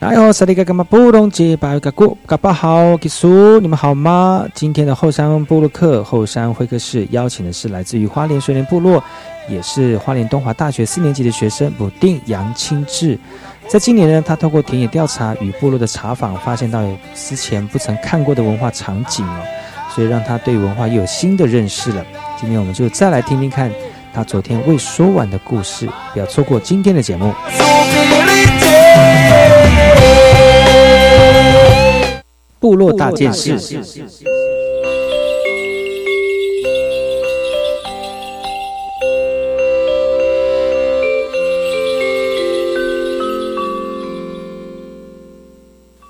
哎呦，萨利嘎嘎嘛布隆吉巴尤嘎古嘎巴好，吉苏，你们好吗？今天的后山部落客后山会客室邀请的是来自于花莲水莲部落，也是花莲东华大学四年级的学生补定杨清志。在今年呢，他透过田野调查与部落的查访，发现到有之前不曾看过的文化场景哦，所以让他对文化又有新的认识了。今天我们就再来听听看他昨天未说完的故事，不要错过今天的节目。部落大件事。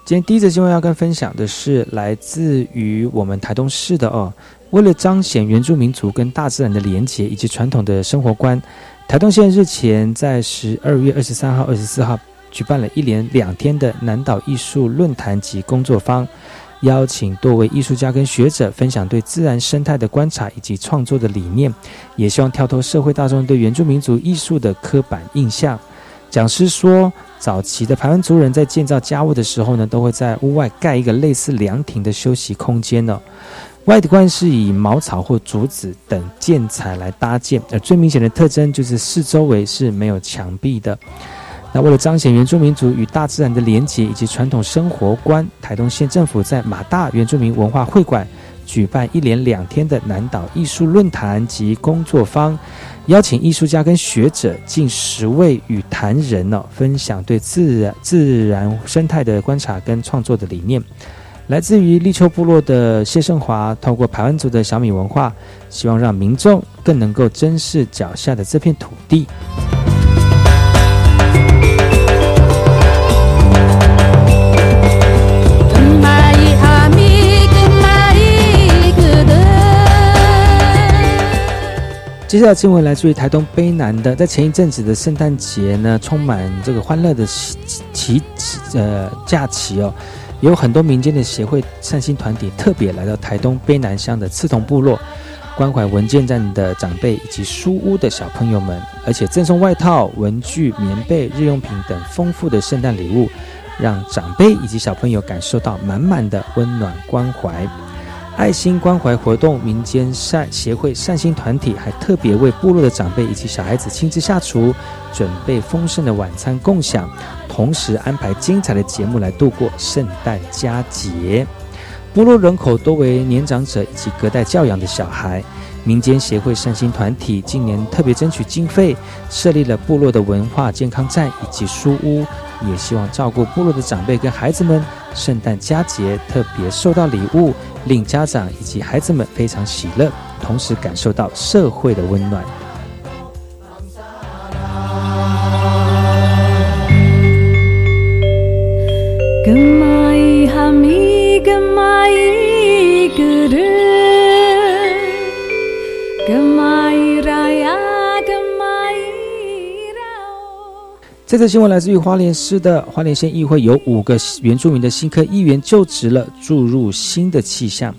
今天第一则新闻要跟分享的是来自于我们台东市的哦，为了彰显原住民族跟大自然的连结以及传统的生活观，台东县日前在十二月二十三号、二十四号。举办了一连两天的南岛艺术论坛及工作坊，邀请多位艺术家跟学者分享对自然生态的观察以及创作的理念，也希望跳脱社会大众对原住民族艺术的刻板印象。讲师说，早期的排湾族人在建造家屋的时候呢，都会在屋外盖一个类似凉亭的休息空间呢。外观是以茅草或竹子等建材来搭建，而最明显的特征就是四周围是没有墙壁的。那为了彰显原住民族与大自然的连结以及传统生活观，台东县政府在马大原住民文化会馆举办一连两天的南岛艺术论坛及工作坊，邀请艺术家跟学者近十位与谈人呢，分享对自然自然生态的观察跟创作的理念。来自于立秋部落的谢胜华，透过排湾族的小米文化，希望让民众更能够珍视脚下的这片土地。接下来新闻来自于台东卑南的，在前一阵子的圣诞节呢，充满这个欢乐的奇呃假期哦，有很多民间的协会、善心团体特别来到台东卑南乡的刺桐部落，关怀文件站的长辈以及书屋的小朋友们，而且赠送外套、文具、棉被、日用品等丰富的圣诞礼物，让长辈以及小朋友感受到满满的温暖关怀。爱心关怀活动，民间善协会善心团体还特别为部落的长辈以及小孩子亲自下厨，准备丰盛的晚餐共享，同时安排精彩的节目来度过圣诞佳节。部落人口多为年长者以及隔代教养的小孩，民间协会善心团体今年特别争取经费，设立了部落的文化健康站以及书屋，也希望照顾部落的长辈跟孩子们。圣诞佳节特别收到礼物，令家长以及孩子们非常喜乐，同时感受到社会的温暖。这则新闻来自于花莲市的花莲县议会，有五个原住民的新科议员就职了，注入新的气象。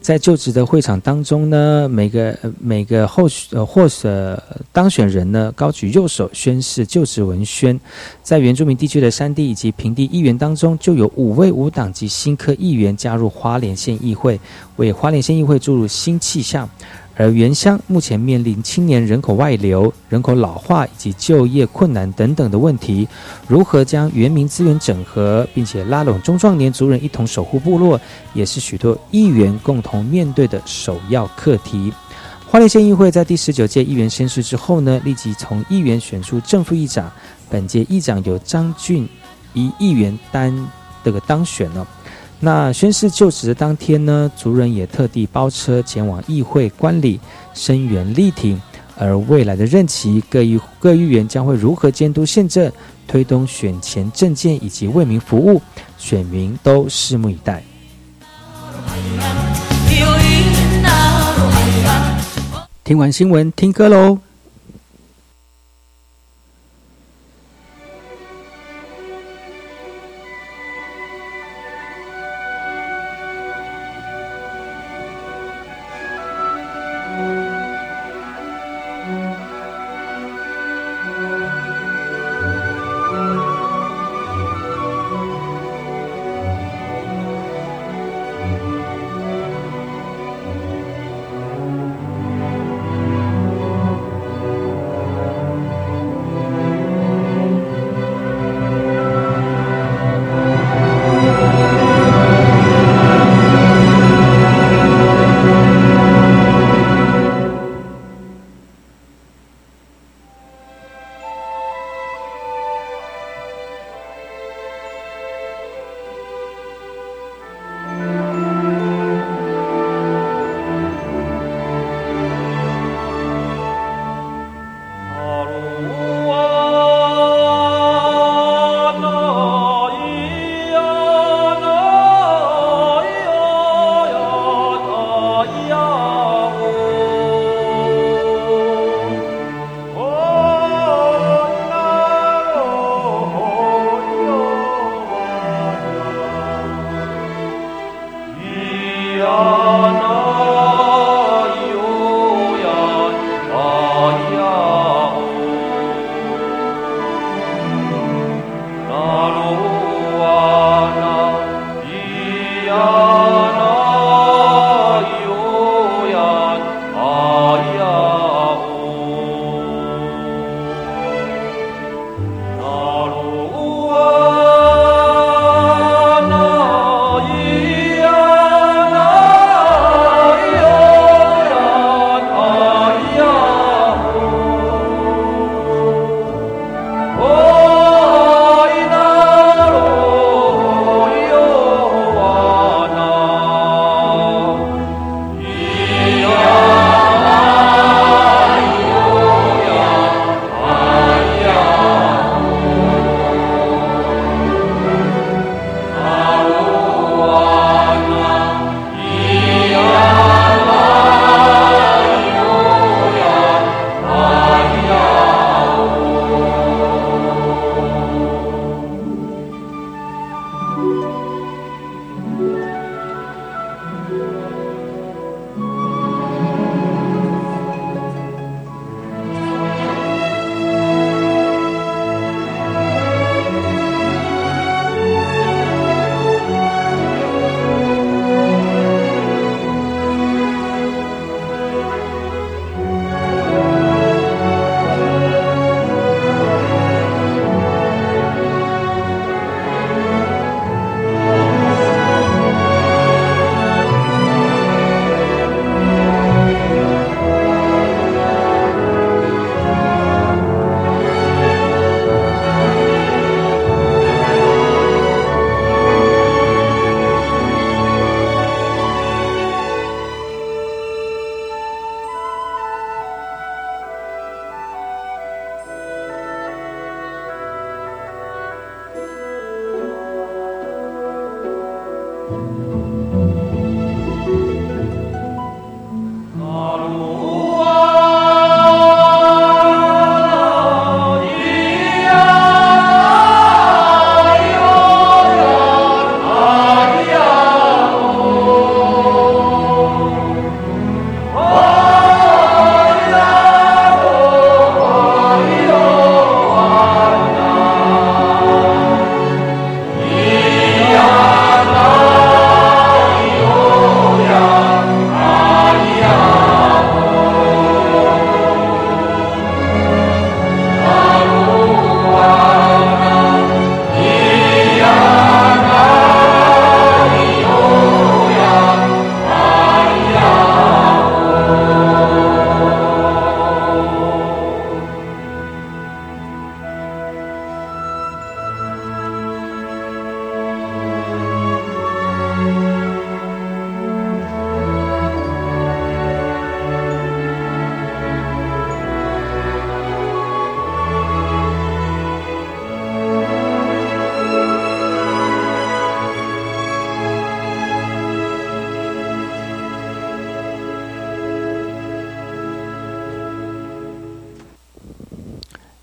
在就职的会场当中呢，每个每个候选呃或者当选人呢，高举右手宣誓就职文宣。在原住民地区的山地以及平地议员当中，就有五位无党籍新科议员加入花莲县议会，为花莲县议会注入新气象。而原乡目前面临青年人口外流、人口老化以及就业困难等等的问题，如何将原民资源整合，并且拉拢中壮年族人一同守护部落，也是许多议员共同面对的首要课题。花莲县议会在第十九届议员宣誓之后呢，立即从议员选出正副议长，本届议长由张俊一议员担这个当选了。那宣誓就职的当天呢，族人也特地包车前往议会观礼，声援力挺。而未来的任期，各议各议员将会如何监督宪政，推动选前政见以及为民服务，选民都拭目以待。听完新闻，听歌喽。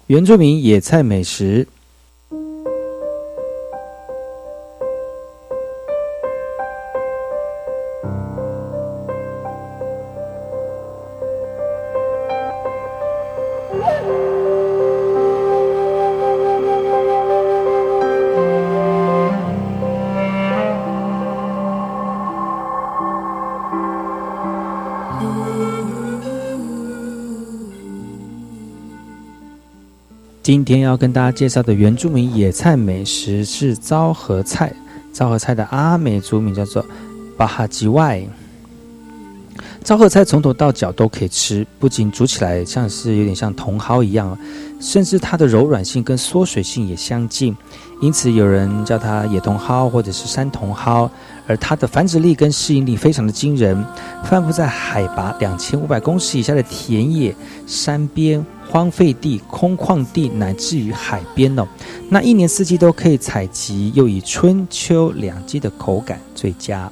原住民野菜美食。今天要跟大家介绍的原住民野菜美食是昭和菜。昭和菜的阿美族名叫做巴哈吉外。昭和菜从头到脚都可以吃，不仅煮起来像是有点像茼蒿一样，甚至它的柔软性跟缩水性也相近，因此有人叫它野茼蒿或者是山茼蒿。而它的繁殖力跟适应力非常的惊人，分布在海拔两千五百公尺以下的田野、山边。荒废地、空旷地，乃至于海边哦，那一年四季都可以采集，又以春秋两季的口感最佳。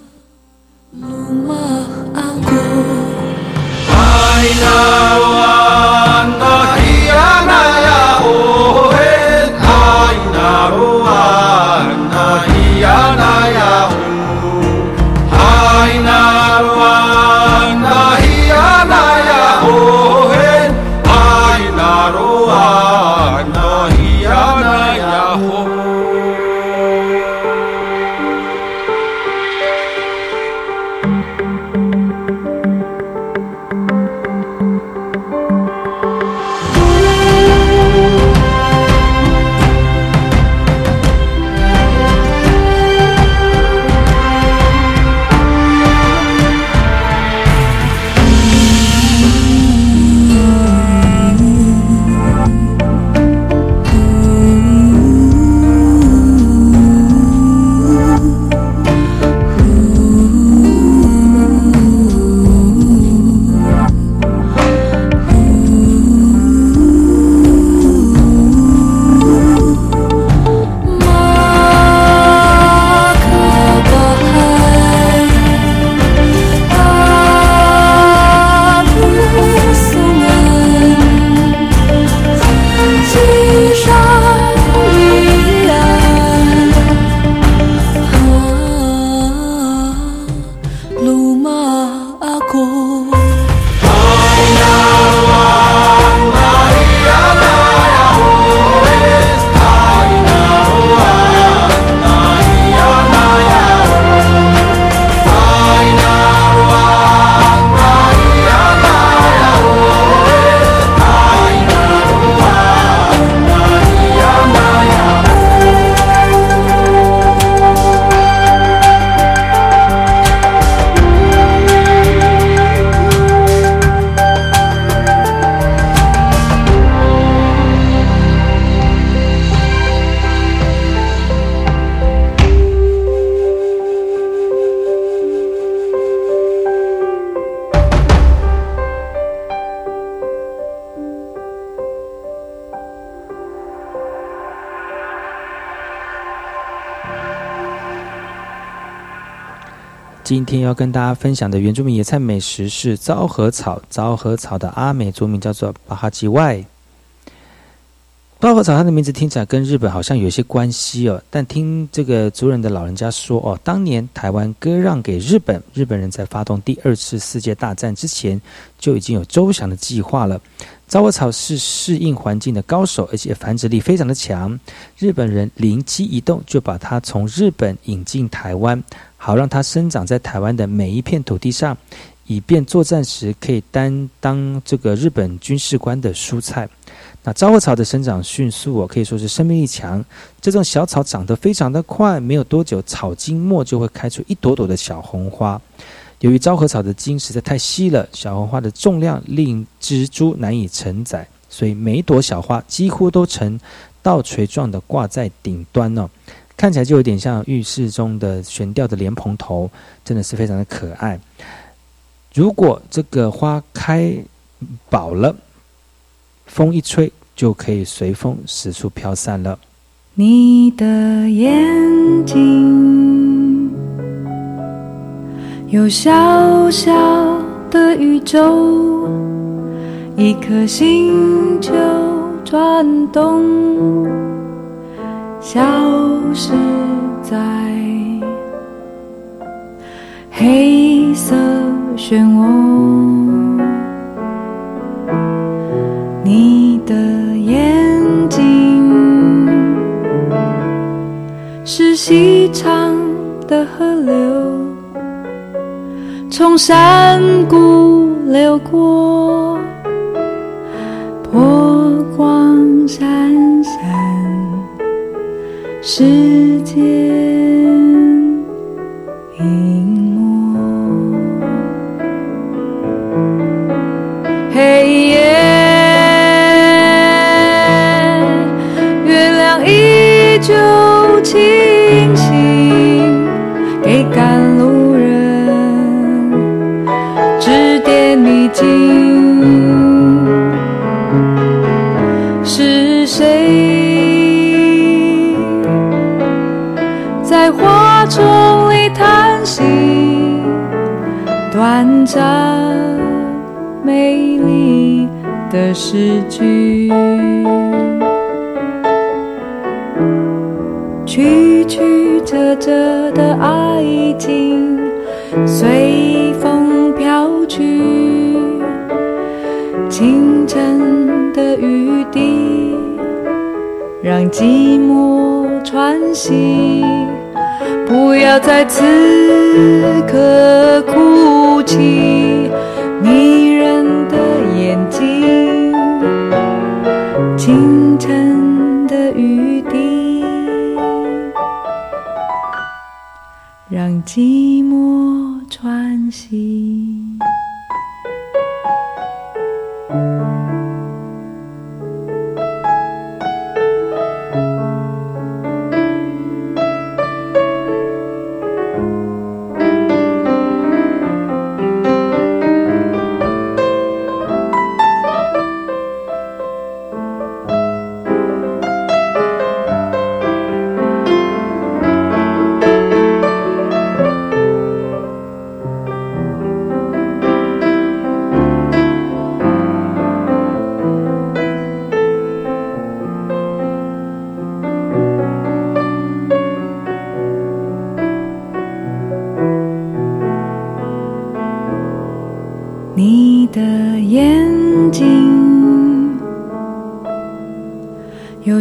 今天要跟大家分享的原住民野菜美食是昭和草。昭和草的阿美族名叫做巴哈吉外。昭和草它的名字听起来跟日本好像有些关系哦，但听这个族人的老人家说哦，当年台湾割让给日本，日本人在发动第二次世界大战之前就已经有周详的计划了。昭和草是适应环境的高手，而且繁殖力非常的强。日本人灵机一动，就把它从日本引进台湾。好让它生长在台湾的每一片土地上，以便作战时可以担当这个日本军事官的蔬菜。那昭和草的生长迅速哦，可以说是生命力强。这种小草长得非常的快，没有多久草茎末就会开出一朵朵的小红花。由于昭和草的茎实在太细了，小红花的重量令蜘蛛难以承载，所以每朵小花几乎都呈倒垂状的挂在顶端呢。看起来就有点像浴室中的悬吊的莲蓬头，真的是非常的可爱。如果这个花开饱了，风一吹就可以随风四处飘散了。你的眼睛有小小的宇宙，一颗星球。转动，消失在黑色漩涡。你的眼睛是细长的河流，从山谷流过。波光闪闪，世界诗句，曲曲折折的爱情随风飘去。清晨的雨滴，让寂寞喘息。不要在此刻哭泣，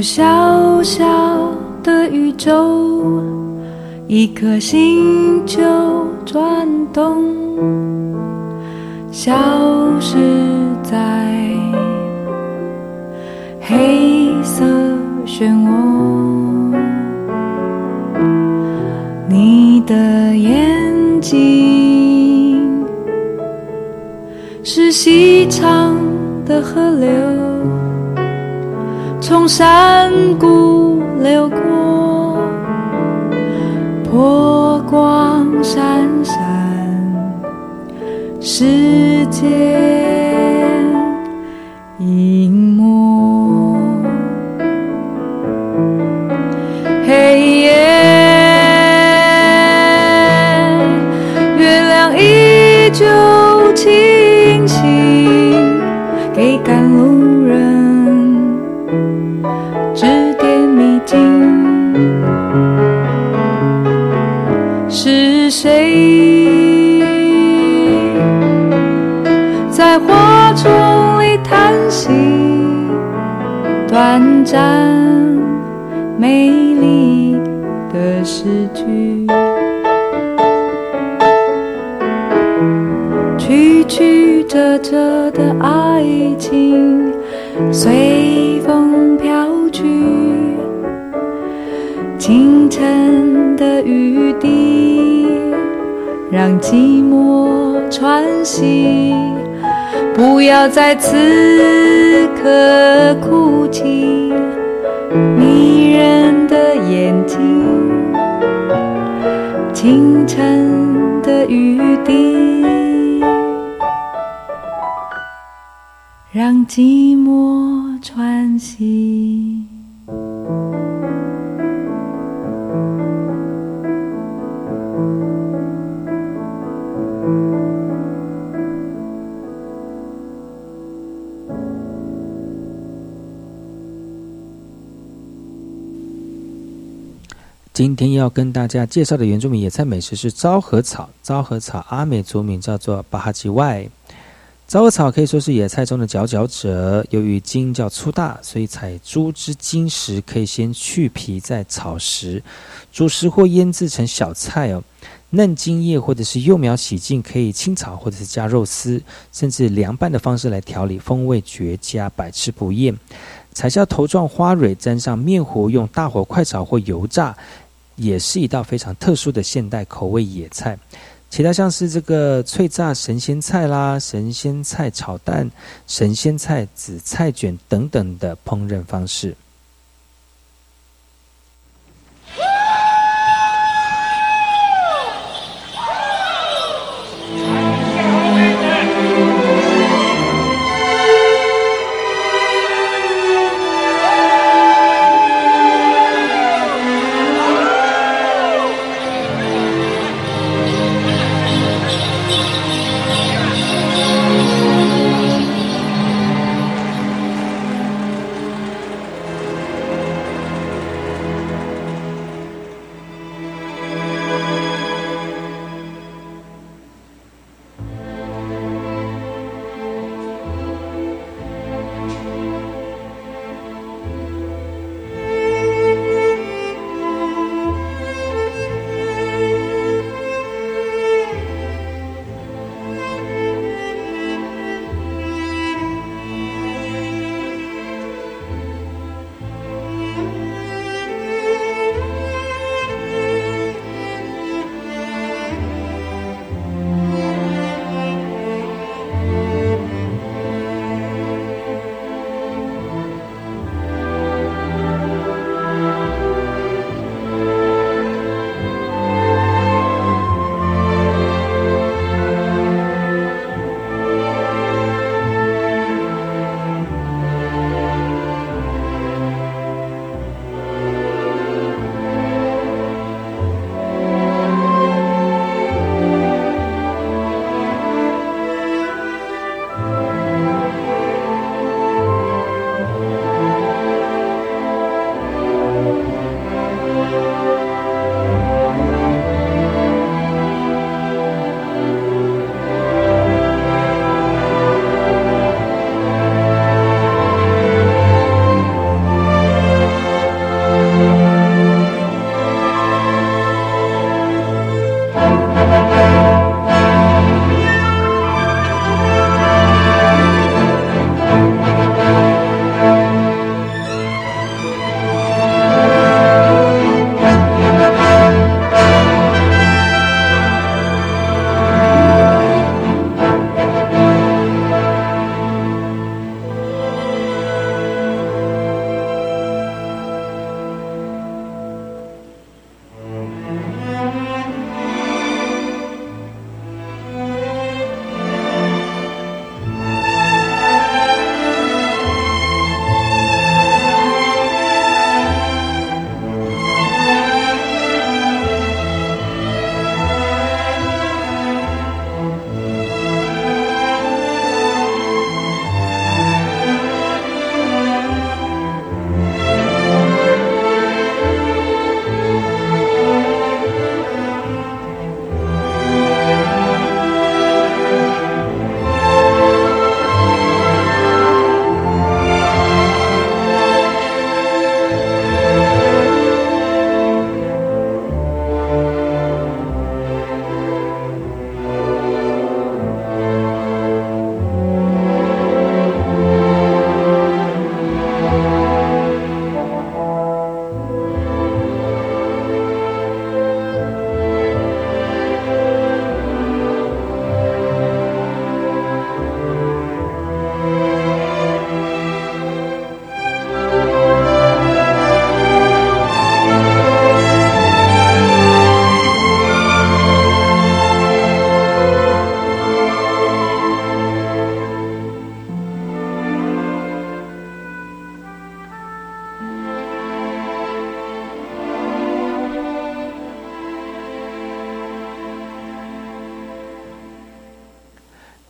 小小的宇宙，一颗星球转动，消失在黑色漩涡。你的眼睛是细长的河流，你的诗句，曲曲折折的爱情随风飘去。清晨的雨滴，让寂寞喘息。不要在此刻哭泣，眼睛。清晨的雨滴，让寂寞喘息。今天要跟大家介绍的原住民野菜美食是昭和草。昭和草阿美族名叫做巴哈吉外。昭和草可以说是野菜中的佼佼者。由于茎较粗大，所以采株之茎时可以先去皮再炒食，煮食或腌制成小菜哦。嫩茎叶或者是幼苗洗净，可以清炒或者是加肉丝，甚至凉拌的方式来调理，风味绝佳，百吃不厌。采下头状花蕊，沾上面糊，用大火快炒或油炸。也是一道非常特殊的现代口味野菜，其他像是这个脆炸神仙菜啦、神仙菜炒蛋、神仙菜紫菜卷等等的烹饪方式。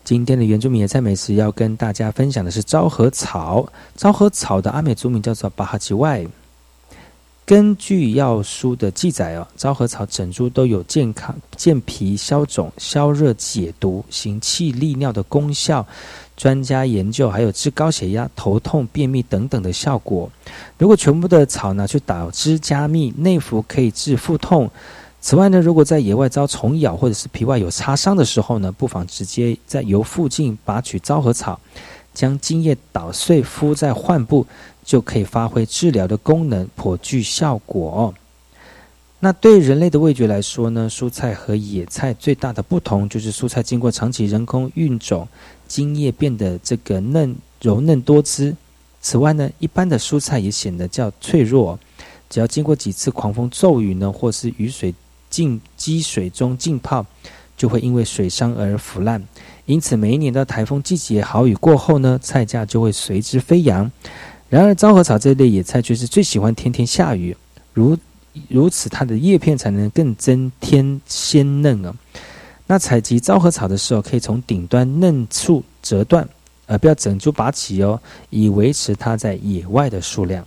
今天的原住民野菜美食要跟大家分享的是昭和草。昭和草的阿美族名叫做巴哈吉外。根据药书的记载哦，昭和草整株都有健康、健脾、消肿、消热、解毒、行气利尿的功效。专家研究还有治高血压、头痛、便秘等等的效果。如果全部的草拿去捣汁加蜜内服，可以治腹痛。此外呢，如果在野外遭虫咬或者是皮外有擦伤的时候呢，不妨直接在由附近拔取昭和草，将茎叶捣碎敷在患部。就可以发挥治疗的功能，颇具效果。那对人类的味觉来说呢，蔬菜和野菜最大的不同就是蔬菜经过长期人工育种，茎叶变得这个嫩柔嫩多汁。此外呢，一般的蔬菜也显得较脆弱，只要经过几次狂风骤雨呢，或是雨水浸积水中浸泡，就会因为水伤而腐烂。因此，每一年的台风季节好雨过后呢，菜价就会随之飞扬。然而，昭和草这类野菜却是最喜欢天天下雨，如如此，它的叶片才能更增添鲜嫩啊。那采集昭和草的时候，可以从顶端嫩处折断，而不要整株拔起哦，以维持它在野外的数量。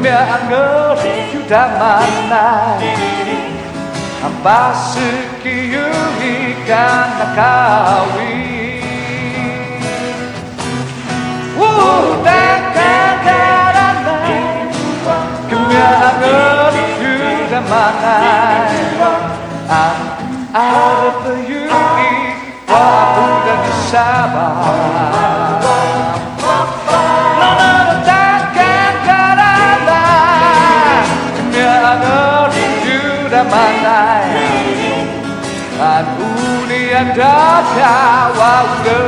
명을 주다 만나 바스키 유리가 나가위 Manai, I'm out of the unique, wah, budak sabar. watch how I go.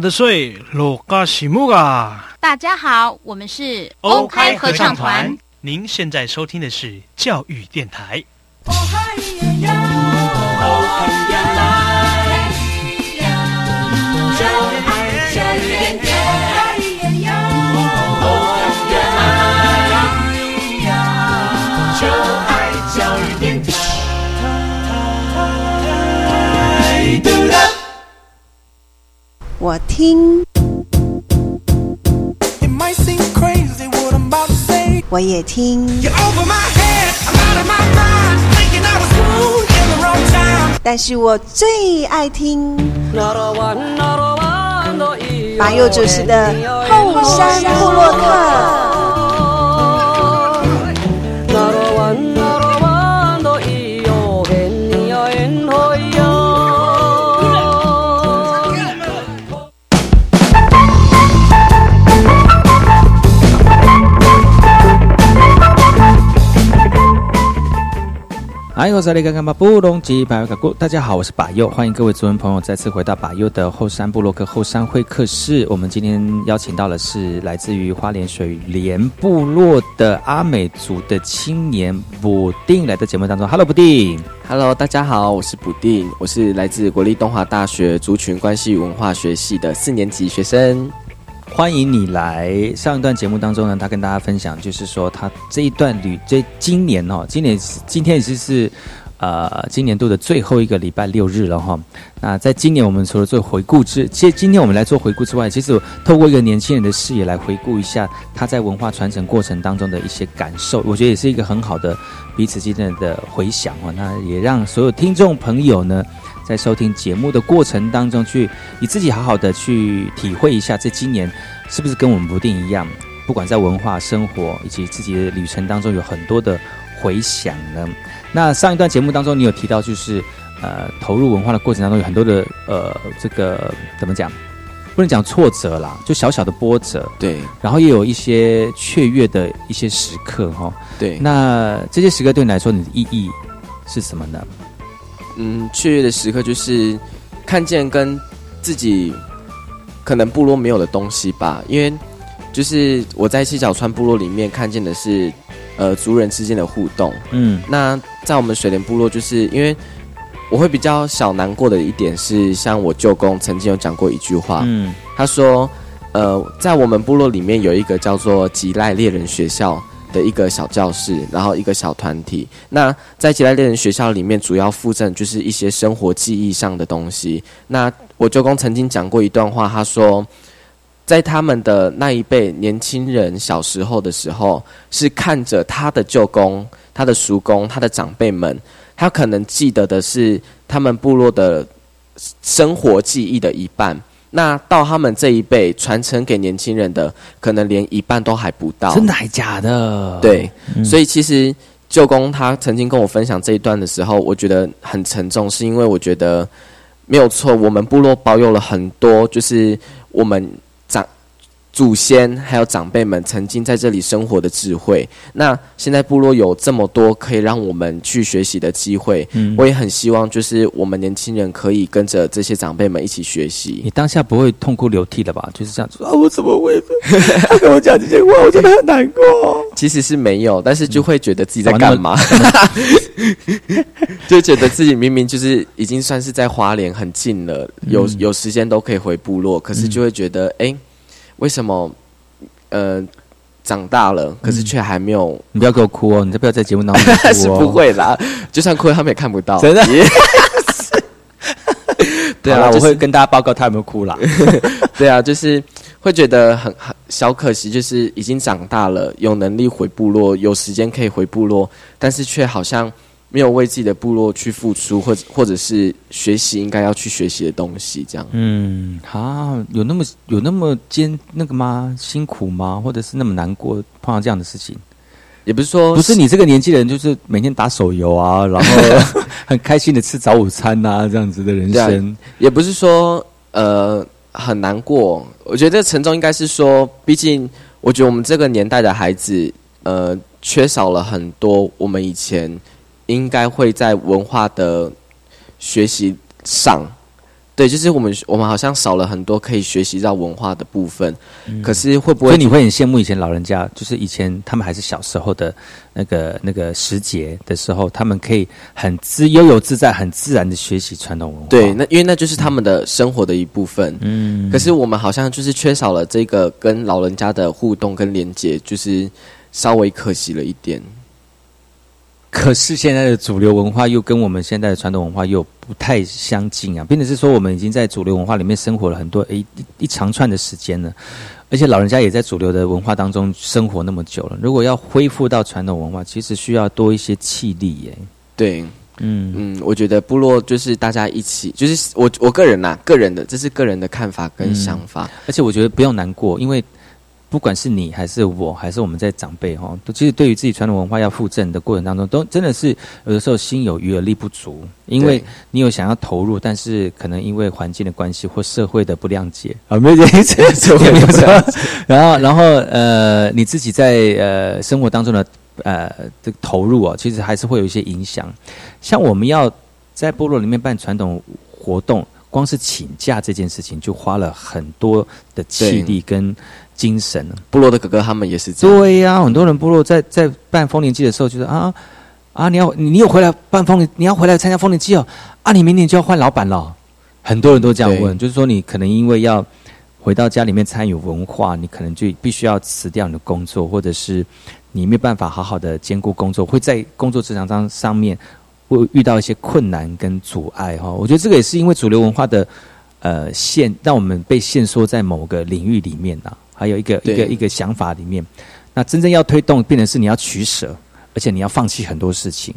的水，罗嘎西木嘎。大家好，我们是欧开合唱团。您现在收听的是教育电台。我听，我也听，但是我最爱听。马佑主持的后山部落客。哎，我是那个干嘛布隆吉巴尤古，大家好，我是巴佑，欢迎各位族人朋友再次回到巴佑的后山部落克后山会客室。我们今天邀请到的是来自于花莲水莲部落的阿美族的青年补丁来到节目当中。Hello，补丁。Hello，大家好，我是补丁，我是来自国立东华大学族群关系文化学系的四年级学生。欢迎你来上一段节目当中呢，他跟大家分享，就是说他这一段旅，这今年哦，今年今天已经是呃今年度的最后一个礼拜六日了哈。那在今年我们除了做回顾之，其实今天我们来做回顾之外，其实透过一个年轻人的视野来回顾一下他在文化传承过程当中的一些感受，我觉得也是一个很好的彼此之间的回想哦。那也让所有听众朋友呢。在收听节目的过程当中，去你自己好好的去体会一下，这今年是不是跟我们不定一样？不管在文化、生活以及自己的旅程当中，有很多的回响呢。那上一段节目当中，你有提到，就是呃，投入文化的过程当中，有很多的呃，这个怎么讲？不能讲挫折啦，就小小的波折。对。然后也有一些雀跃的一些时刻，哈。对。那这些时刻对你来说，你的意义是什么呢？嗯，雀跃的时刻就是看见跟自己可能部落没有的东西吧。因为就是我在七角川部落里面看见的是呃族人之间的互动。嗯，那在我们水莲部落，就是因为我会比较小难过的一点是，像我舅公曾经有讲过一句话，嗯，他说呃在我们部落里面有一个叫做吉赖猎人学校。的一个小教室，然后一个小团体。那在吉来猎人学校里面，主要附赠就是一些生活记忆上的东西。那我舅公曾经讲过一段话，他说，在他们的那一辈年轻人小时候的时候，是看着他的舅公、他的叔公、他的长辈们，他可能记得的是他们部落的生活记忆的一半。那到他们这一辈传承给年轻人的，可能连一半都还不到。真的还假的？对，所以其实舅公他曾经跟我分享这一段的时候，我觉得很沉重，是因为我觉得没有错，我们部落保有了很多，就是我们。祖先还有长辈们曾经在这里生活的智慧，那现在部落有这么多可以让我们去学习的机会，嗯，我也很希望就是我们年轻人可以跟着这些长辈们一起学习。你当下不会痛哭流涕的吧？就是这样子啊，我怎么会他跟我讲这些话？我真的很难过。其实是没有，但是就会觉得自己在干嘛？就觉得自己明明就是已经算是在花莲很近了，有有时间都可以回部落，可是就会觉得哎。为什么？呃，长大了，可是却还没有。你不要给我哭哦！你再不要在节目当中哭哦。是不会啦，就算哭，他们也看不到。真的。对啊，我会跟大家报告他有没有哭啦。对啊，就是会觉得很很小可惜，就是已经长大了，有能力回部落，有时间可以回部落，但是却好像。没有为自己的部落去付出，或者或者是学习应该要去学习的东西，这样。嗯，好，有那么有那么艰那个吗？辛苦吗？或者是那么难过碰到这样的事情？也不是说，不是你这个年纪的人，就是每天打手游啊，然后很开心的吃早午餐呐，这样子的人生。也不是说呃很难过，我觉得陈重应该是说，毕竟我觉得我们这个年代的孩子，呃，缺少了很多我们以前。应该会在文化的学习上对，就是我们我们好像少了很多可以学习到文化的部分。可是会不会？所以你会很羡慕以前老人家，就是以前他们还是小时候的那个那个时节的时候，他们可以很自悠游自在、很自然的学习传统文化。对，那因为那就是他们的生活的一部分。嗯。可是我们好像就是缺少了这个跟老人家的互动跟连接，就是稍微可惜了一点。可是现在的主流文化又跟我们现在的传统文化又不太相近啊，并且是说我们已经在主流文化里面生活了很多诶一一长串的时间了，而且老人家也在主流的文化当中生活那么久了，如果要恢复到传统文化，其实需要多一些气力耶。对，嗯嗯，我觉得部落就是大家一起，就是我我个人呐，个人的这是个人的看法跟想法，而且我觉得不用难过，因为。不管是你还是我，还是我们在长辈哈，都其实对于自己传统文化要复振的过程当中，都真的是有的时候心有余而力不足，因为你有想要投入，但是可能因为环境的关系或社会的不谅解啊，没有这意思，没有错。然后，然后呃，你自己在呃生活当中的呃这个投入啊，其实还是会有一些影响。像我们要在部落里面办传统活动，光是请假这件事情，就花了很多的气力跟。精神，部落的哥哥他们也是这样。对呀，很多人部落在在办丰年祭的时候，就是啊啊，你要你有回来办丰年，你要回来参加丰年祭哦。啊，你明年就要换老板了。很多人都这样问，就是说你可能因为要回到家里面参与文化，你可能就必须要辞掉你的工作，或者是你没有办法好好的兼顾工作，会在工作职场上上面会遇到一些困难跟阻碍哈。我觉得这个也是因为主流文化的呃限，让我们被限缩在某个领域里面呐。还有一个一个一个想法里面，那真正要推动，变成是你要取舍，而且你要放弃很多事情，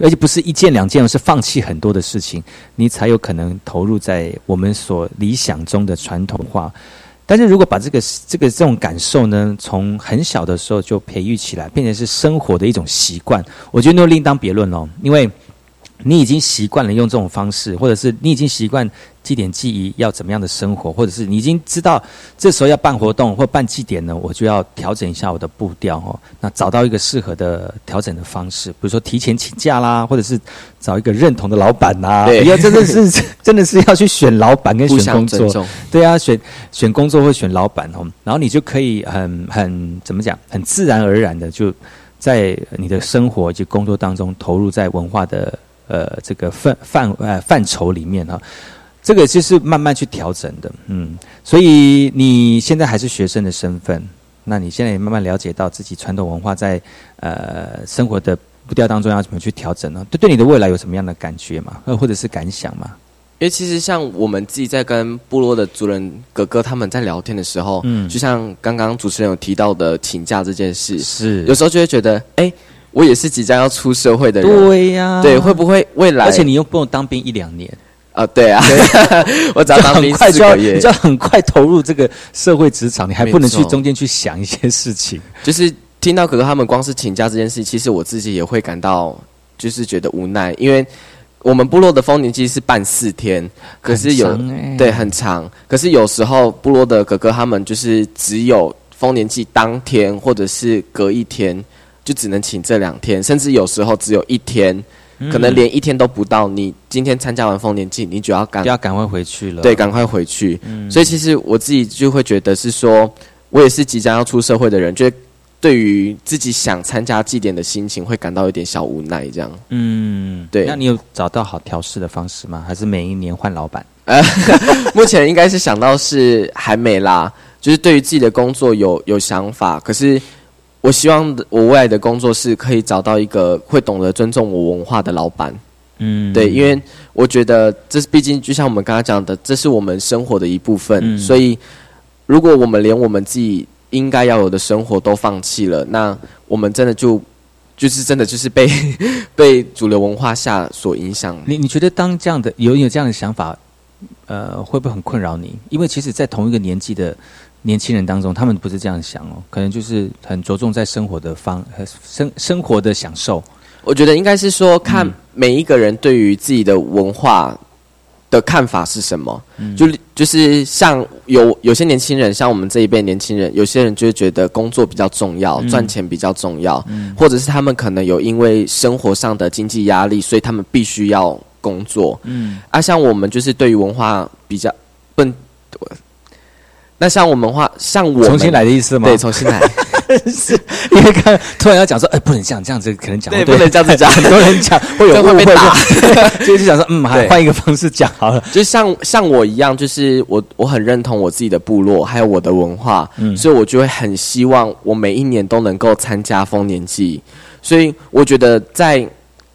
而且不是一件两件，而是放弃很多的事情，你才有可能投入在我们所理想中的传统化。但是如果把这个这个这种感受呢，从很小的时候就培育起来，变成是生活的一种习惯，我觉得那另当别论哦，因为。你已经习惯了用这种方式，或者是你已经习惯祭典祭仪要怎么样的生活，或者是你已经知道这时候要办活动或办祭典呢，我就要调整一下我的步调哦。那找到一个适合的调整的方式，比如说提前请假啦，或者是找一个认同的老板呐。对，要真的是 真的是要去选老板跟选工作。对啊，选选工作或选老板哦，然后你就可以很很怎么讲，很自然而然的就在你的生活以及工作当中投入在文化的。呃，这个范范呃范畴里面哈，这个就是慢慢去调整的，嗯，所以你现在还是学生的身份，那你现在也慢慢了解到自己传统文化在呃生活的步调当中要怎么去调整呢？对对，你的未来有什么样的感觉吗？或者是感想吗？因为其实像我们自己在跟部落的族人哥哥他们在聊天的时候，嗯，就像刚刚主持人有提到的请假这件事，是有时候就会觉得，哎。我也是即将要出社会的人，对呀，对，会不会未来？而且你又不用当兵一两年啊？对啊，我只要当兵四个月，你就要很快投入这个社会职场，你还不能去中间去想一些事情。就是听到哥哥他们光是请假这件事，其实我自己也会感到就是觉得无奈，因为我们部落的丰年祭是办四天，可是有对很长，可是有时候部落的哥哥他们就是只有丰年祭当天或者是隔一天。就只能请这两天，甚至有时候只有一天，可能连一天都不到。你今天参加完丰年祭，你就要赶要赶快回去了。对，赶快回去。所以其实我自己就会觉得是说，我也是即将要出社会的人，就对于自己想参加祭典的心情，会感到有点小无奈。这样，嗯，对。那你有找到好调试的方式吗？还是每一年换老板？目前应该是想到是还没啦，就是对于自己的工作有有想法，可是。我希望我未来的工作是可以找到一个会懂得尊重我文化的老板。嗯，对，因为我觉得这是毕竟就像我们刚刚讲的，这是我们生活的一部分。所以，如果我们连我们自己应该要有的生活都放弃了，那我们真的就就是真的就是被 被主流文化下所影响。你你觉得当这样的有有这样的想法，呃，会不会很困扰你？因为其实，在同一个年纪的。年轻人当中，他们不是这样想哦，可能就是很着重在生活的方生生活的享受。我觉得应该是说，看每一个人对于自己的文化的看法是什么。嗯就就是像有有些年轻人，像我们这一辈年轻人，有些人就会觉得工作比较重要，赚钱比较重要，或者是他们可能有因为生活上的经济压力，所以他们必须要工作。嗯，啊，像我们就是对于文化比较笨。那像我们话，像我重新来的意思吗？对，重新来。是因为刚突然要讲说，哎，不能这样，这样子可能讲对，不能这样子讲，很多人讲 会有会被打，所以 就想说，嗯，换一个方式讲好了。就像像我一样，就是我我很认同我自己的部落，还有我的文化，嗯，所以我就会很希望我每一年都能够参加丰年祭，所以我觉得在。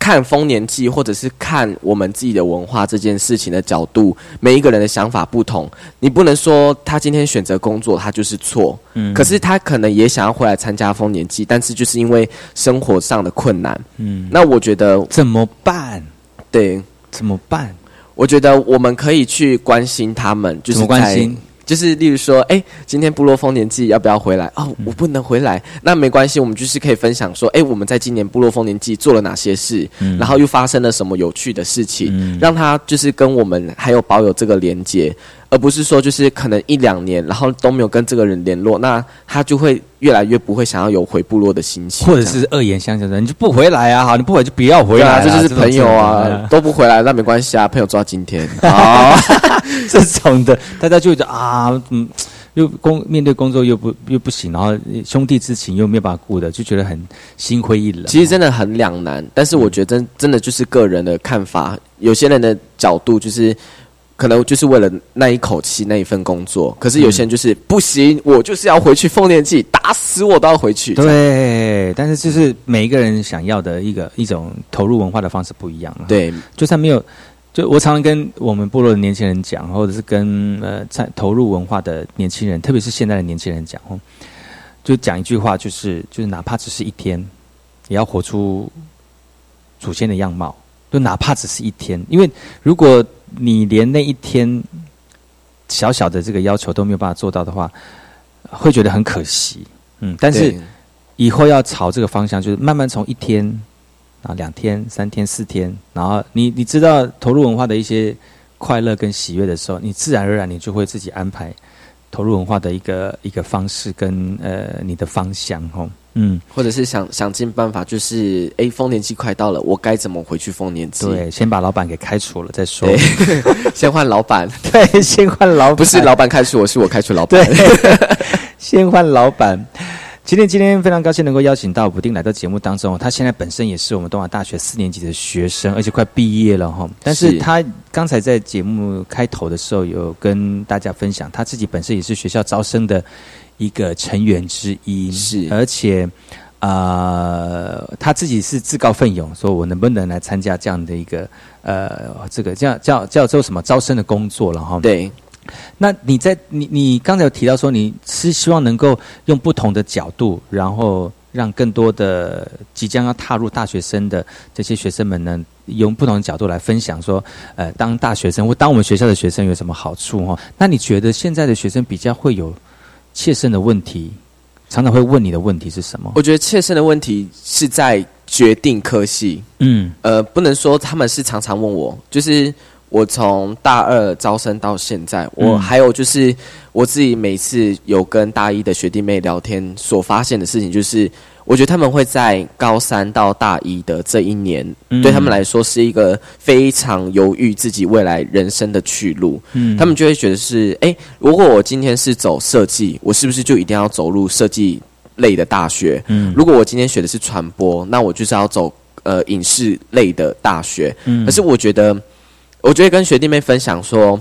看丰年祭，或者是看我们自己的文化这件事情的角度，每一个人的想法不同。你不能说他今天选择工作，他就是错。嗯，可是他可能也想要回来参加丰年祭，但是就是因为生活上的困难。嗯，那我觉得怎么办？对，怎么办？我觉得我们可以去关心他们，就是关心。就是，例如说，哎，今天部落丰年祭要不要回来？哦，我不能回来，那没关系，我们就是可以分享说，哎，我们在今年部落丰年祭做了哪些事，然后又发生了什么有趣的事情，让他就是跟我们还有保有这个连接。而不是说就是可能一两年，然后都没有跟这个人联络，那他就会越来越不会想要有回部落的心情，或者是恶言相向的，你就不回来啊？好，你不回就不要回来，这就是朋友啊，都不回来那没关系啊，朋友做到今天啊，这种的，大家就觉得啊，嗯，又工面对工作又不又不行，然后兄弟之情又没有办法顾的，就觉得很心灰意冷。其实真的很两难，但是我觉得真真的就是个人的看法，有些人的角度就是。可能就是为了那一口气那一份工作，可是有些人就是不行，我就是要回去丰年祭，打死我都要回去。对，但是就是每一个人想要的一个一种投入文化的方式不一样。对，就算没有，就我常常跟我们部落的年轻人讲，或者是跟呃在投入文化的年轻人，特别是现在的年轻人讲，就讲一句话，就是就是哪怕只是一天，也要活出祖先的样貌，就哪怕只是一天，因为如果。你连那一天小小的这个要求都没有办法做到的话，会觉得很可惜。嗯，但是以后要朝这个方向，就是慢慢从一天啊、两天、三天、四天，然后你你知道投入文化的一些快乐跟喜悦的时候，你自然而然你就会自己安排投入文化的一个一个方式跟呃你的方向哦。嗯，或者是想想尽办法，就是哎，丰年期快到了，我该怎么回去丰年期？对，先把老板给开除了再说。先换老板，对，先换老板，不是老板开除我，是我开除老板。对，先换老板。今天今天非常高兴能够邀请到补丁来到节目当中。他现在本身也是我们东华大学四年级的学生，而且快毕业了哈。但是他刚才在节目开头的时候有跟大家分享，他自己本身也是学校招生的。一个成员之一是，而且，呃，他自己是自告奋勇，说我能不能来参加这样的一个呃，这个叫叫叫做什么招生的工作了哈？对。那你在你你刚才有提到说你是希望能够用不同的角度，然后让更多的即将要踏入大学生的这些学生们呢，用不同的角度来分享说，呃，当大学生或当我们学校的学生有什么好处哈？那你觉得现在的学生比较会有？切身的问题，常常会问你的问题是什么？我觉得切身的问题是在决定科系。嗯，呃，不能说他们是常常问我，就是我从大二招生到现在，我还有就是我自己每次有跟大一的学弟妹聊天所发现的事情，就是。我觉得他们会在高三到大一的这一年，对他们来说是一个非常犹豫自己未来人生的去路。嗯，他们就会觉得是：哎，如果我今天是走设计，我是不是就一定要走入设计类的大学？嗯，如果我今天学的是传播，那我就是要走呃影视类的大学。嗯，可是我觉得，我觉得跟学弟妹分享说。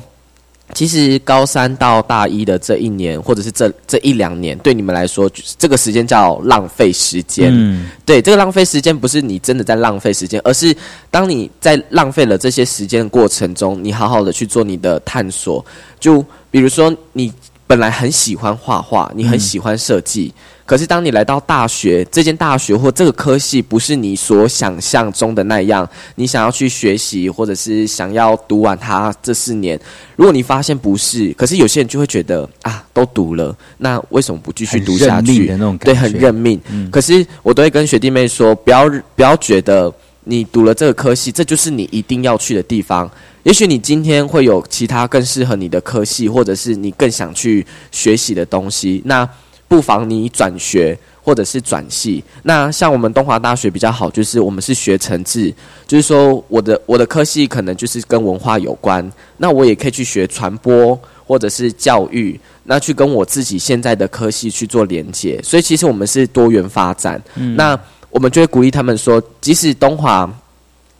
其实高三到大一的这一年，或者是这这一两年，对你们来说，这个时间叫浪费时间。嗯，对，这个浪费时间不是你真的在浪费时间，而是当你在浪费了这些时间的过程中，你好好的去做你的探索。就比如说，你本来很喜欢画画，你很喜欢设计。可是，当你来到大学，这间大学或这个科系不是你所想象中的那样，你想要去学习，或者是想要读完它这四年，如果你发现不是，可是有些人就会觉得啊，都读了，那为什么不继续读下去？对，很认命。可是我都会跟学弟妹说，不要不要觉得你读了这个科系，这就是你一定要去的地方。也许你今天会有其他更适合你的科系，或者是你更想去学习的东西。那不妨你转学，或者是转系。那像我们东华大学比较好，就是我们是学程制，就是说我的我的科系可能就是跟文化有关，那我也可以去学传播或者是教育，那去跟我自己现在的科系去做连接。所以其实我们是多元发展。那我们就会鼓励他们说，即使东华。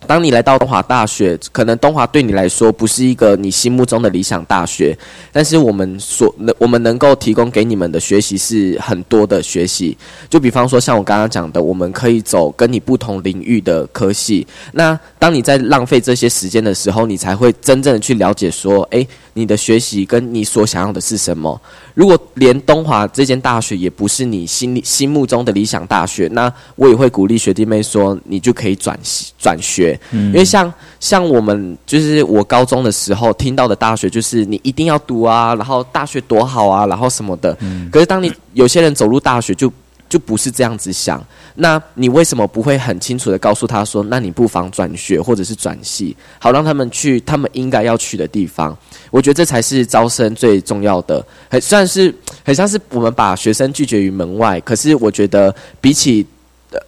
当你来到东华大学，可能东华对你来说不是一个你心目中的理想大学，但是我们所能我们能够提供给你们的学习是很多的学习。就比方说，像我刚刚讲的，我们可以走跟你不同领域的科系。那当你在浪费这些时间的时候，你才会真正的去了解说，诶，你的学习跟你所想要的是什么。如果连东华这间大学也不是你心里心目中的理想大学，那我也会鼓励学弟妹说，你就可以转转学，因为像像我们就是我高中的时候听到的大学，就是你一定要读啊，然后大学多好啊，然后什么的。可是当你有些人走入大学，就就不是这样子想。那你为什么不会很清楚的告诉他说，那你不妨转学或者是转系，好让他们去他们应该要去的地方？我觉得这才是招生最重要的，很算是很像是我们把学生拒绝于门外。可是我觉得比起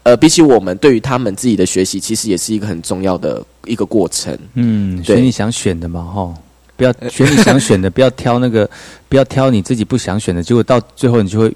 呃比起我们对于他们自己的学习，其实也是一个很重要的一个过程。嗯，选你想选的嘛，哈，不要选你想选的，不要挑那个，不要挑你自己不想选的，结果到最后你就会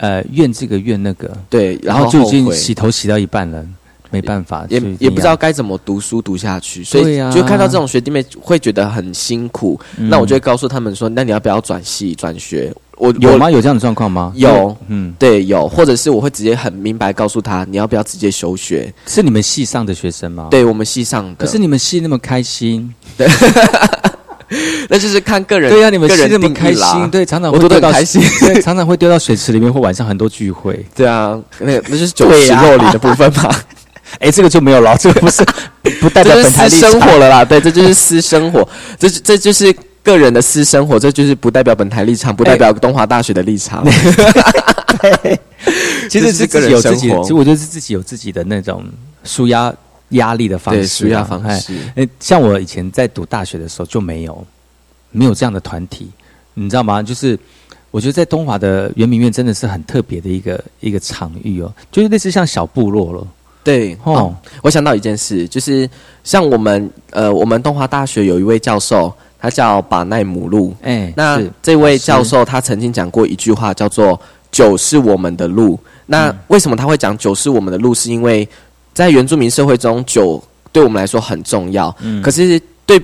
呃怨这个怨那个，对，然后就已经洗头洗到一半了。没办法，也也不知道该怎么读书读下去，所以就看到这种学弟妹会觉得很辛苦。那我就会告诉他们说：“那你要不要转系转学？”我有吗？有这样的状况吗？有，嗯，对，有，或者是我会直接很明白告诉他：“你要不要直接休学？”是你们系上的学生吗？对我们系上的。可是你们系那么开心，对，那就是看个人。对呀，你们系那么开心，对，常常会丢到开心，对，常常会丢到水池里面，或晚上很多聚会。对啊，那那就是酒池肉林的部分嘛。哎，这个就没有了，这个不是不代表本台私生活了啦。对，这就是私生活，这这就是个人的私生活，这就是不代表本台立场，不代表东华大学的立场。其实是自己有自己，其实我觉得是自己有自己的那种舒压压力的方式，舒压方式。哎，像我以前在读大学的时候就没有没有这样的团体，你知道吗？就是我觉得在东华的圆明园真的是很特别的一个一个场域哦，就是类似像小部落了。对哦，我想到一件事，就是像我们呃，我们东华大学有一位教授，他叫巴奈姆路。哎，那这位教授他曾经讲过一句话，叫做“酒是我们的路”。那为什么他会讲“酒是我们的路”？是因为在原住民社会中，酒对我们来说很重要。嗯，可是对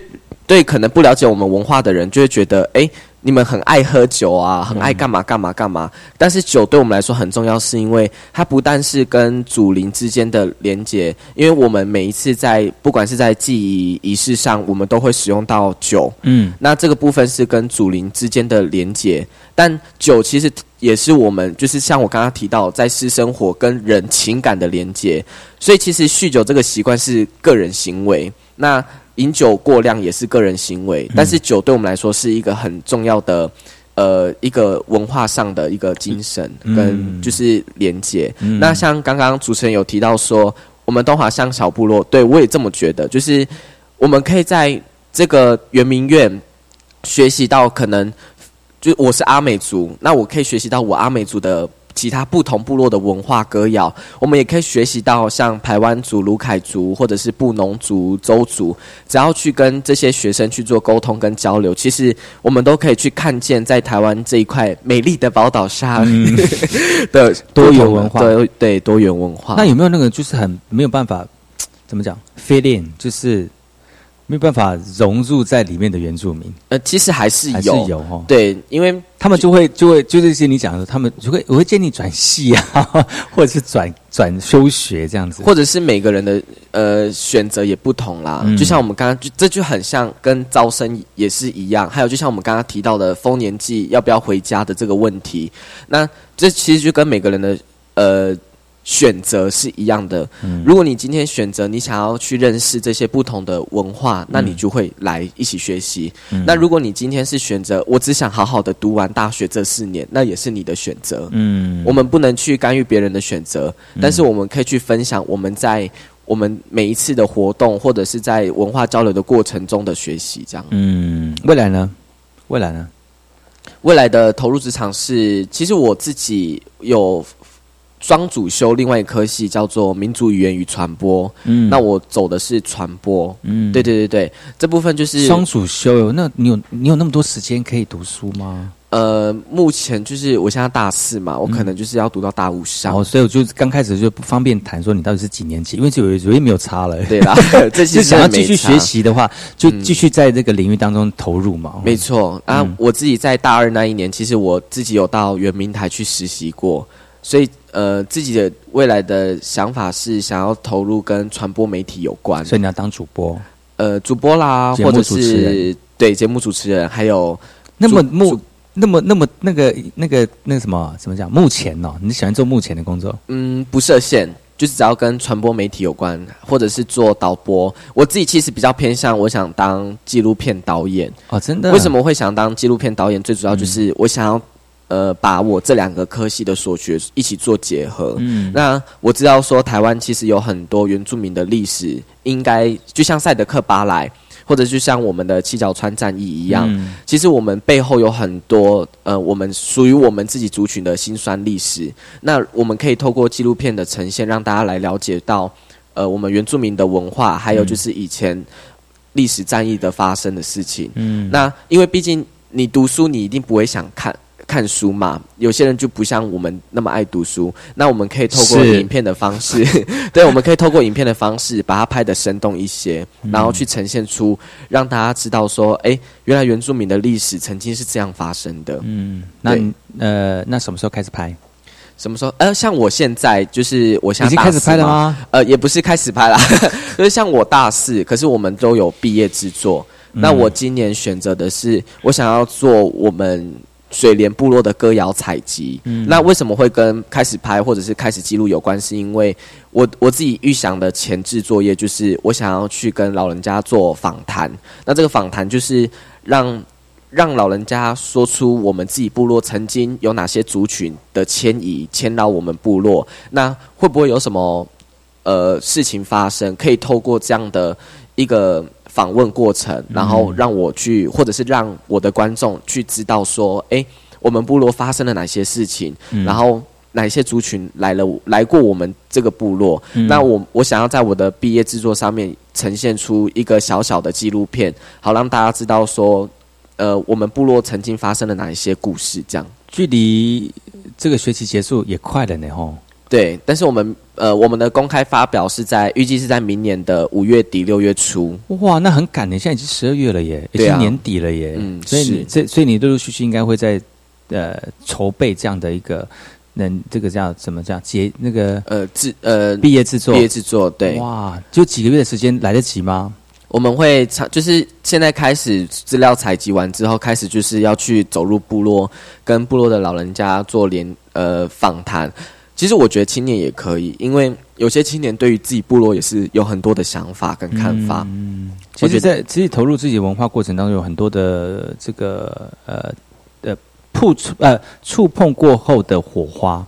对可能不了解我们文化的人，就会觉得哎。你们很爱喝酒啊，很爱干嘛干嘛干嘛。但是酒对我们来说很重要，是因为它不但是跟祖灵之间的连接，因为我们每一次在不管是在记忆仪式上，我们都会使用到酒。嗯，那这个部分是跟祖灵之间的连接，但酒其实也是我们就是像我刚刚提到，在私生活跟人情感的连接。所以其实酗酒这个习惯是个人行为。那饮酒过量也是个人行为，但是酒对我们来说是一个很重要的，呃，一个文化上的一个精神跟就是连接。那像刚刚主持人有提到说，我们东华乡小部落，对我也这么觉得，就是我们可以在这个圆明园学习到，可能就我是阿美族，那我可以学习到我阿美族的。其他不同部落的文化歌谣，我们也可以学习到像台湾族、卢凯族或者是布农族、周族，只要去跟这些学生去做沟通跟交流，其实我们都可以去看见在台湾这一块美丽的宝岛上 的多元文化，对对多元文化。那有没有那个就是很没有办法怎么讲？fit in 就是。没有办法融入在里面的原住民，呃，其实还是有，有哈，对，因为他们就会就会就这些你讲的，他们就会我会建议转系啊，或者是转转休学这样子，或者是每个人的呃选择也不同啦。就像我们刚刚就这就很像跟招生也是一样，还有就像我们刚刚提到的丰年祭要不要回家的这个问题，那这其实就跟每个人的呃。选择是一样的。如果你今天选择你想要去认识这些不同的文化，那你就会来一起学习。那如果你今天是选择我只想好好的读完大学这四年，那也是你的选择。嗯，我们不能去干预别人的选择，但是我们可以去分享我们在我们每一次的活动或者是在文化交流的过程中的学习。这样。嗯，未来呢？未来呢？未来的投入职场是，其实我自己有。双主修另外一科系叫做民族语言与传播，嗯。那我走的是传播，嗯。对对对对，这部分就是双主修，那你有你有那么多时间可以读书吗？呃，目前就是我现在大四嘛，我可能就是要读到大五上。所以我就刚开始就不方便谈说你到底是几年级，因为就有有也没有差了。对啦，就想要继续学习的话，就嗯。继续在这个领域当中投入嘛。没错。啊，嗯。我自己在大二那一年，其实我自己有到圆明台去实习过，所以呃，自己的未来的想法是想要投入跟传播媒体有关，所以你要当主播，呃，主播啦，或者是对节目主持人，还有那么目那么那么那个那个那个什么怎么讲？目前哦，你喜欢做目前的工作？嗯，不设限，就是只要跟传播媒体有关，或者是做导播。我自己其实比较偏向，我想当纪录片导演。哦，真的？为什么会想当纪录片导演？最主要就是我想要。呃，把我这两个科系的所学一起做结合。嗯那我知道说，台湾其实有很多原住民的历史，应该就像赛德克巴莱，或者就像我们的七角川战役一样，嗯其实我们背后有很多呃，我们属于我们自己族群的辛酸历史。那我们可以透过纪录片的呈现，让大家来了解到呃，我们原住民的文化，还有就是以前历史战役的发生的事情。嗯那因为毕竟你读书，你一定不会想看。看书嘛，有些人就不像我们那么爱读书。那我们可以透过影片的方式，对，我们可以透过影片的方式把它拍得生动一些，嗯然后去呈现出让大家知道说，哎，原来原住民的历史曾经是这样发生的。嗯，那呃，那什么时候开始拍？什么时候？呃，像我现在就是我现在已经开始拍了吗？呃，也不是开始拍啦，就是像我大四，可是我们都有毕业制作。嗯那我今年选择的是，我想要做我们水莲部落的歌谣采集。嗯那为什么会跟开始拍或者是开始记录有关？是因为我我自己预想的前置作业就是我想要去跟老人家做访谈。那这个访谈就是让让老人家说出我们自己部落曾经有哪些族群的迁移迁到我们部落，那会不会有什么呃事情发生？可以透过这样的一个访问过程，然后让我去，或者是让我的观众去知道说，诶，我们部落发生了哪些事情，嗯然后哪些族群来了来过我们这个部落。嗯那我我想要在我的毕业制作上面呈现出一个小小的纪录片，好让大家知道说，呃，我们部落曾经发生了哪一些故事，这样。距离这个学期结束也快了呢，吼。对，但是我们呃，我们的公开发表是在预计是在明年的五月底六月初。哇，那很赶呢，现在已经十二月了耶，已经年底了耶。嗯所以你这，所以你陆陆续续应该会在呃筹备这样的一个，能这个叫怎么叫结那个呃制呃毕业制作毕业制作对，哇，就几个月的时间来得及吗？我们会采就是现在开始资料采集完之后，开始就是要去走入部落，跟部落的老人家做联呃访谈。其实我觉得青年也可以，因为有些青年对于自己部落也是有很多的想法跟看法。嗯，其实，我觉得在自己投入自己文化过程当中，有很多的这个呃呃触触呃触碰过后的火花，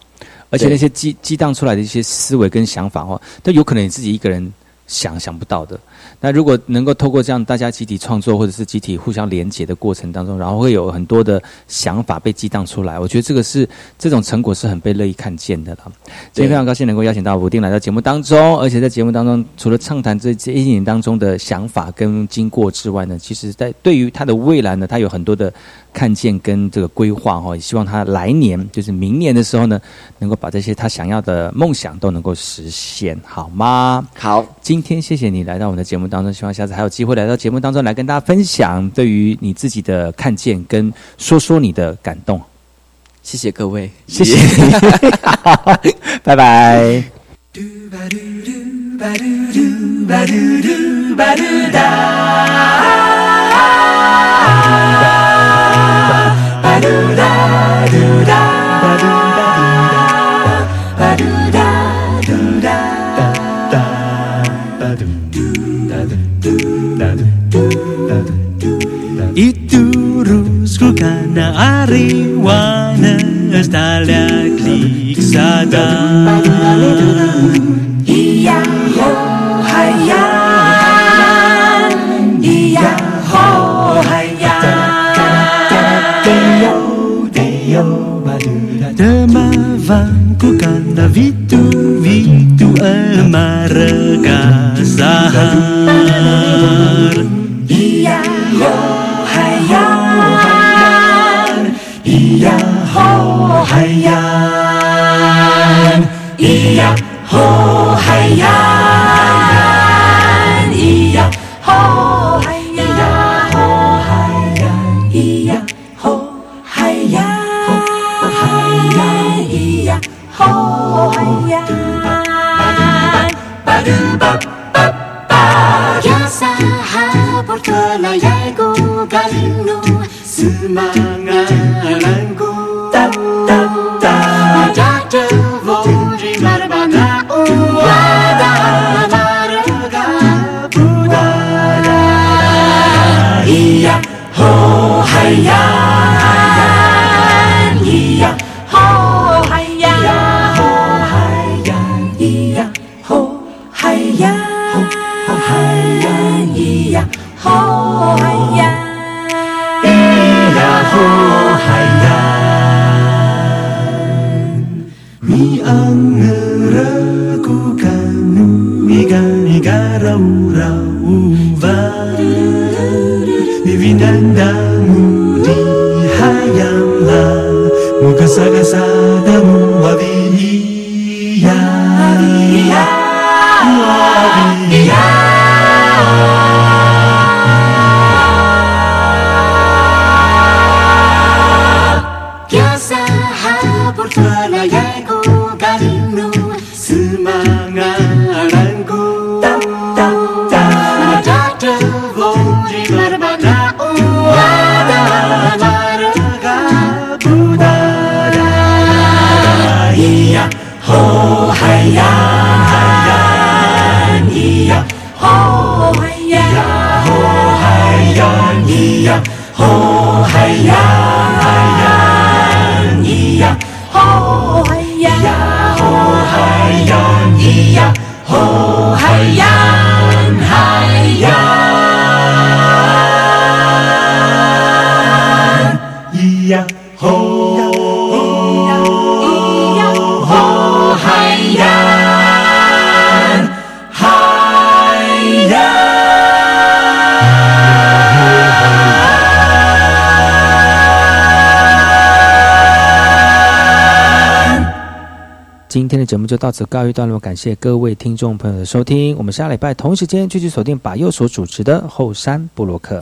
而且那些激激荡出来的一些思维跟想法哦，都有可能你自己一个人想想不到的。那如果能够透过这样大家集体创作或者是集体互相连结的过程当中，然后会有很多的想法被激荡出来，我觉得这个是这种成果是很被乐意看见的啦。今天非常高兴能够邀请到武定来到节目当中，而且在节目当中除了畅谈这这一年当中的想法跟经过之外呢，其实在对于他的未来呢，他有很多的看见跟这个规划哈，也希望他来年就是明年的时候呢，能够把这些他想要的梦想都能够实现，好吗？好，今天谢谢你来到我们的节目当中，希望下次还有机会来到节目当中来跟大家分享对于你自己的看见跟说说你的感动。谢谢各位，谢谢。拜拜。Itu rusku Ituruskul wana ariwana klik sada. Iya ho hayan Iya ho hayan Deyo derma vanku karena vitu vitu Emare kasahar 就到此告一段落感谢各位听众朋友的收听我们下礼拜同时间继续锁定把右手主持的后山布洛克